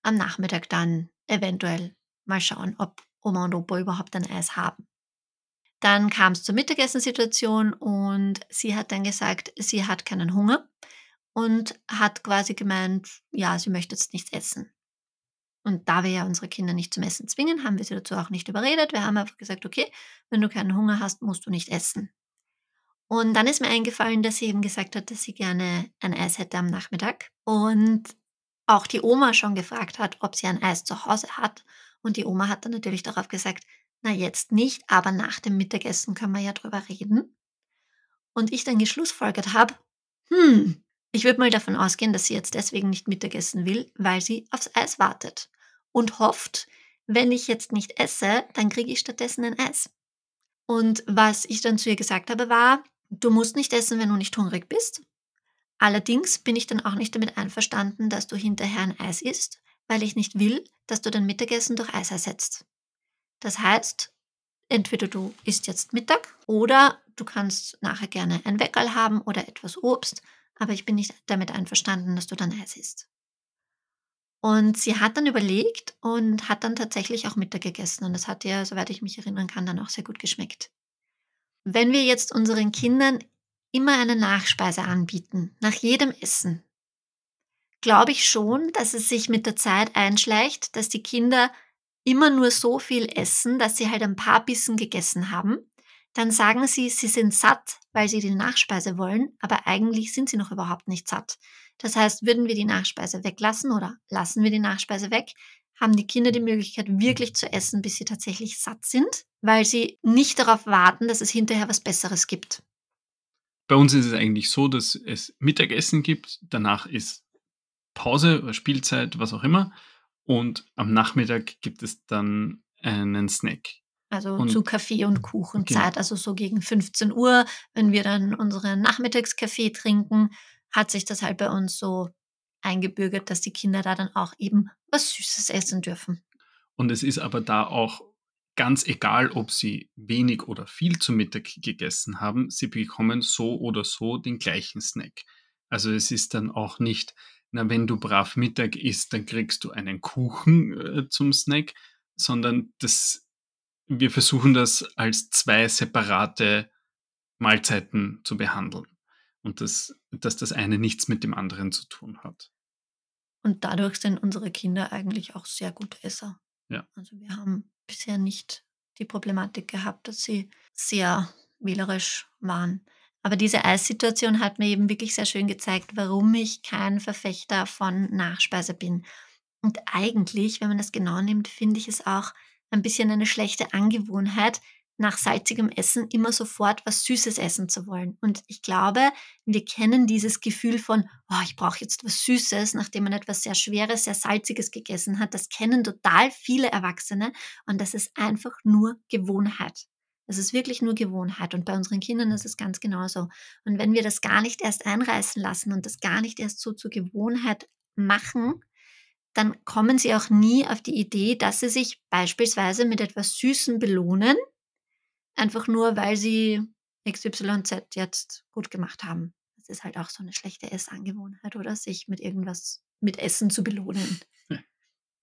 am Nachmittag dann eventuell mal schauen, ob Oma und Opa überhaupt ein Eis haben. Dann kam es zur Mittagessensituation und sie hat dann gesagt, sie hat keinen Hunger und hat quasi gemeint, ja, sie möchte jetzt nichts essen. Und da wir ja unsere Kinder nicht zum Essen zwingen, haben wir sie dazu auch nicht überredet. Wir haben einfach gesagt, okay, wenn du keinen Hunger hast, musst du nicht essen. Und dann ist mir eingefallen, dass sie eben gesagt hat, dass sie gerne ein Eis hätte am Nachmittag. Und auch die Oma schon gefragt hat, ob sie ein Eis zu Hause hat. Und die Oma hat dann natürlich darauf gesagt, na jetzt nicht, aber nach dem Mittagessen können wir ja drüber reden. Und ich dann geschlussfolgert habe, hm, ich würde mal davon ausgehen, dass sie jetzt deswegen nicht Mittagessen will, weil sie aufs Eis wartet und hofft, wenn ich jetzt nicht esse, dann kriege ich stattdessen ein Eis. Und was ich dann zu ihr gesagt habe, war, du musst nicht essen, wenn du nicht hungrig bist. Allerdings bin ich dann auch nicht damit einverstanden, dass du hinterher ein Eis isst, weil ich nicht will, dass du dein Mittagessen durch Eis ersetzt. Das heißt, entweder du isst jetzt Mittag oder du kannst nachher gerne ein Weckerl haben oder etwas Obst, aber ich bin nicht damit einverstanden, dass du dann Eis isst. Und sie hat dann überlegt und hat dann tatsächlich auch Mittag gegessen. Und das hat ihr, soweit ich mich erinnern kann, dann auch sehr gut geschmeckt. Wenn wir jetzt unseren Kindern immer eine Nachspeise anbieten, nach jedem Essen, glaube ich schon, dass es sich mit der Zeit einschleicht, dass die Kinder immer nur so viel essen, dass sie halt ein paar Bissen gegessen haben. Dann sagen sie, sie sind satt, weil sie die Nachspeise wollen, aber eigentlich sind sie noch überhaupt nicht satt. Das heißt, würden wir die Nachspeise weglassen oder lassen wir die Nachspeise weg, haben die Kinder die Möglichkeit, wirklich zu essen, bis sie tatsächlich satt sind, weil sie nicht darauf warten, dass es hinterher was Besseres gibt. Bei uns ist es eigentlich so, dass es Mittagessen gibt, danach ist Pause oder Spielzeit, was auch immer. Und am Nachmittag gibt es dann einen Snack. Also und, zu Kaffee und Kuchenzeit, genau. also so gegen 15 Uhr, wenn wir dann unseren Nachmittagskaffee trinken, hat sich das halt bei uns so eingebürgert, dass die Kinder da dann auch eben was Süßes essen dürfen. Und es ist aber da auch ganz egal, ob sie wenig oder viel zu Mittag gegessen haben, sie bekommen so oder so den gleichen Snack. Also es ist dann auch nicht, na, wenn du brav Mittag isst, dann kriegst du einen Kuchen äh, zum Snack, sondern das, wir versuchen das als zwei separate Mahlzeiten zu behandeln. Und das, dass das eine nichts mit dem anderen zu tun hat. Und dadurch sind unsere Kinder eigentlich auch sehr gut Esser. Ja. Also wir haben bisher nicht die Problematik gehabt, dass sie sehr wählerisch waren. Aber diese Eissituation hat mir eben wirklich sehr schön gezeigt, warum ich kein Verfechter von Nachspeise bin. Und eigentlich, wenn man das genau nimmt, finde ich es auch ein bisschen eine schlechte Angewohnheit, nach salzigem Essen immer sofort was Süßes essen zu wollen. Und ich glaube, wir kennen dieses Gefühl von, oh, ich brauche jetzt was Süßes, nachdem man etwas sehr Schweres, sehr Salziges gegessen hat. Das kennen total viele Erwachsene und das ist einfach nur Gewohnheit. Es ist wirklich nur Gewohnheit und bei unseren Kindern ist es ganz genauso. Und wenn wir das gar nicht erst einreißen lassen und das gar nicht erst so zur Gewohnheit machen, dann kommen sie auch nie auf die Idee, dass sie sich beispielsweise mit etwas Süßem belohnen, einfach nur weil sie XYZ jetzt gut gemacht haben. Das ist halt auch so eine schlechte Essangewohnheit, oder? Sich mit irgendwas mit Essen zu belohnen.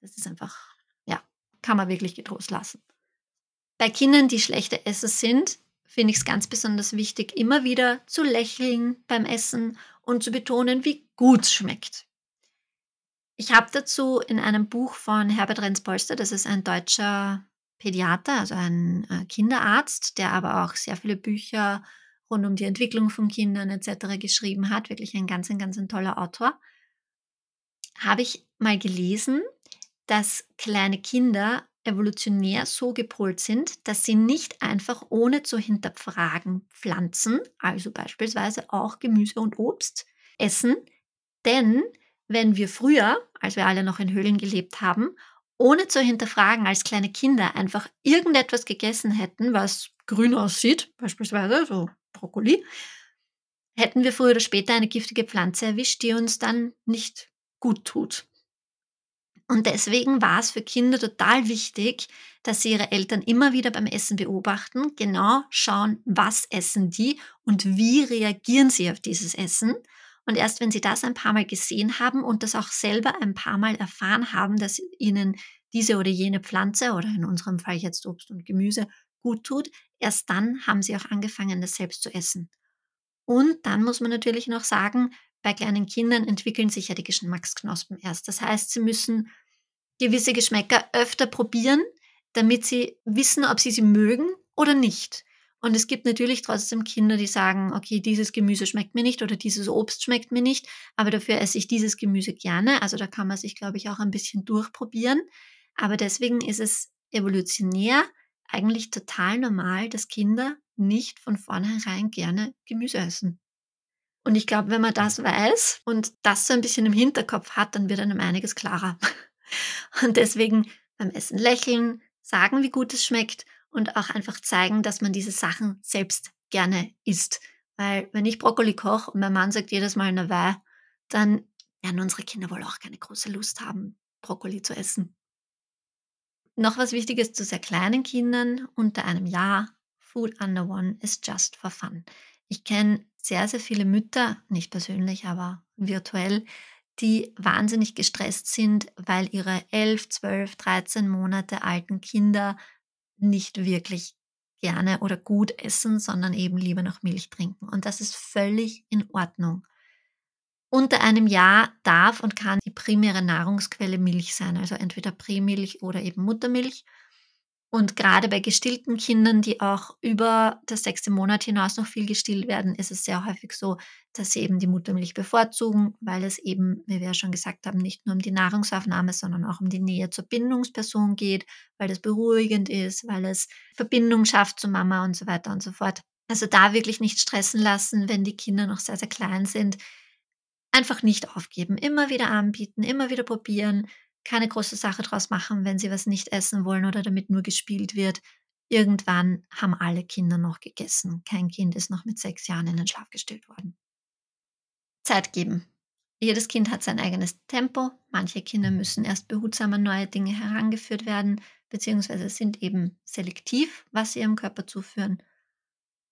Das ist einfach, ja, kann man wirklich getrost lassen. Bei Kindern, die schlechte Esser sind, finde ich es ganz besonders wichtig, immer wieder zu lächeln beim Essen und zu betonen, wie gut es schmeckt. Ich habe dazu in einem Buch von Herbert Renz-Polster, das ist ein deutscher Pädiater, also ein äh, Kinderarzt, der aber auch sehr viele Bücher rund um die Entwicklung von Kindern etc. geschrieben hat, wirklich ein ganz, ein ganz ein toller Autor, habe ich mal gelesen, dass kleine Kinder evolutionär so gepolt sind, dass sie nicht einfach ohne zu hinterfragen Pflanzen, also beispielsweise auch Gemüse und Obst, essen. Denn wenn wir früher, als wir alle noch in Höhlen gelebt haben, ohne zu hinterfragen als kleine Kinder einfach irgendetwas gegessen hätten, was grün aussieht, beispielsweise so Brokkoli, hätten wir früher oder später eine giftige Pflanze erwischt, die uns dann nicht gut tut. Und deswegen war es für Kinder total wichtig, dass sie ihre Eltern immer wieder beim Essen beobachten, genau schauen, was essen die und wie reagieren sie auf dieses Essen. Und erst wenn sie das ein paar Mal gesehen haben und das auch selber ein paar Mal erfahren haben, dass ihnen diese oder jene Pflanze oder in unserem Fall jetzt Obst und Gemüse gut tut, erst dann haben sie auch angefangen, das selbst zu essen. Und dann muss man natürlich noch sagen, bei kleinen Kindern entwickeln sich ja die Geschmacksknospen erst. Das heißt, sie müssen gewisse Geschmäcker öfter probieren, damit sie wissen, ob sie sie mögen oder nicht. Und es gibt natürlich trotzdem Kinder, die sagen, okay, dieses Gemüse schmeckt mir nicht oder dieses Obst schmeckt mir nicht, aber dafür esse ich dieses Gemüse gerne. Also da kann man sich, glaube ich, auch ein bisschen durchprobieren. Aber deswegen ist es evolutionär eigentlich total normal, dass Kinder nicht von vornherein gerne Gemüse essen. Und ich glaube, wenn man das weiß und das so ein bisschen im Hinterkopf hat, dann wird einem einiges klarer. [LAUGHS] Und deswegen beim Essen lächeln, sagen, wie gut es schmeckt und auch einfach zeigen, dass man diese Sachen selbst gerne isst. Weil wenn ich Brokkoli koche und mein Mann sagt jedes Mal na wei, dann werden unsere Kinder wohl auch keine große Lust haben, Brokkoli zu essen. Noch was Wichtiges zu sehr kleinen Kindern unter einem Jahr. Food under one is just for fun. Ich kenne sehr, sehr viele Mütter, nicht persönlich, aber virtuell, die wahnsinnig gestresst sind, weil ihre 11, 12, 13 Monate alten Kinder nicht wirklich gerne oder gut essen, sondern eben lieber noch Milch trinken. Und das ist völlig in Ordnung. Unter einem Jahr darf und kann die primäre Nahrungsquelle Milch sein, also entweder Prämilch oder eben Muttermilch. Und gerade bei gestillten Kindern, die auch über das sechste Monat hinaus noch viel gestillt werden, ist es sehr häufig so, dass sie eben die Muttermilch bevorzugen, weil es eben, wie wir ja schon gesagt haben, nicht nur um die Nahrungsaufnahme, sondern auch um die Nähe zur Bindungsperson geht, weil es beruhigend ist, weil es Verbindung schafft zu Mama und so weiter und so fort. Also da wirklich nicht stressen lassen, wenn die Kinder noch sehr, sehr klein sind. Einfach nicht aufgeben, immer wieder anbieten, immer wieder probieren, keine große Sache draus machen, wenn sie was nicht essen wollen oder damit nur gespielt wird. Irgendwann haben alle Kinder noch gegessen. Kein Kind ist noch mit sechs Jahren in den Schlaf gestillt worden. Zeit geben. Jedes Kind hat sein eigenes Tempo. Manche Kinder müssen erst behutsam an neue Dinge herangeführt werden, beziehungsweise sind eben selektiv, was sie ihrem Körper zuführen.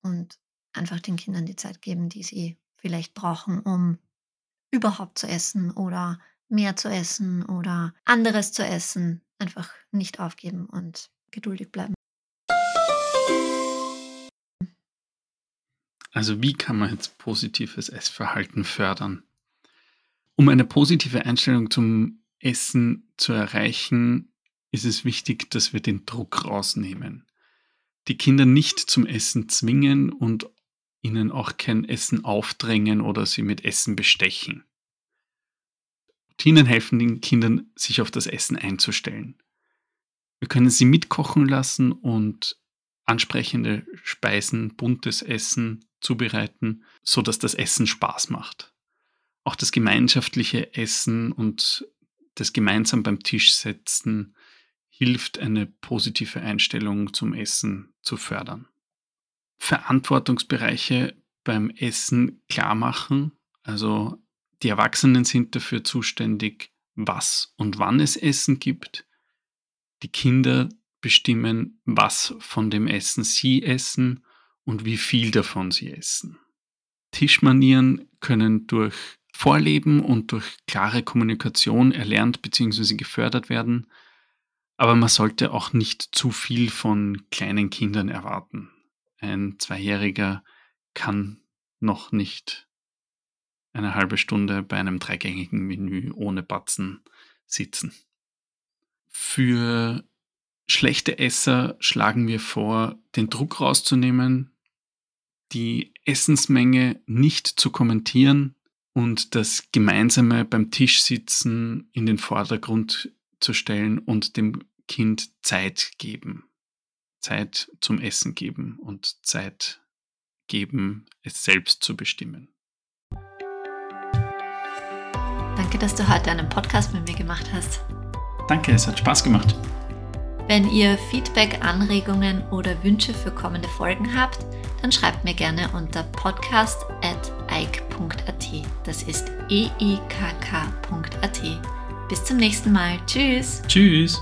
Und einfach den Kindern die Zeit geben, die sie vielleicht brauchen, um überhaupt zu essen oder mehr zu essen oder anderes zu essen. Einfach nicht aufgeben und geduldig bleiben. Also wie kann man jetzt positives Essverhalten fördern? Um eine positive Einstellung zum Essen zu erreichen, ist es wichtig, dass wir den Druck rausnehmen. Die Kinder nicht zum Essen zwingen und ihnen auch kein Essen aufdrängen oder sie mit Essen bestechen. Routinen helfen den Kindern, sich auf das Essen einzustellen. Wir können sie mitkochen lassen und ansprechende Speisen, buntes Essen zubereiten, so dass das Essen Spaß macht. Auch das gemeinschaftliche Essen und das gemeinsam beim Tisch setzen hilft, eine positive Einstellung zum Essen zu fördern. Verantwortungsbereiche beim Essen klar machen, also die Erwachsenen sind dafür zuständig, was und wann es Essen gibt. Die Kinder bestimmen, was von dem Essen sie essen und wie viel davon sie essen. Tischmanieren können durch Vorleben und durch klare Kommunikation erlernt bzw. gefördert werden. Aber man sollte auch nicht zu viel von kleinen Kindern erwarten. Ein Zweijähriger kann noch nicht eine halbe Stunde bei einem dreigängigen Menü ohne Batzen sitzen. Für schlechte Esser schlagen wir vor, den Druck rauszunehmen, die Essensmenge nicht zu kommentieren und das Gemeinsame beim Tischsitzen in den Vordergrund zu stellen und dem Kind Zeit geben. Zeit zum Essen geben und Zeit geben, es selbst zu bestimmen. Danke, dass du heute einen Podcast mit mir gemacht hast. Danke, es hat Spaß gemacht. Wenn ihr Feedback, Anregungen oder Wünsche für kommende Folgen habt, dann schreibt mir gerne unter podcast.eik.at. Das ist eikk.at. Bis zum nächsten Mal. Tschüss. Tschüss.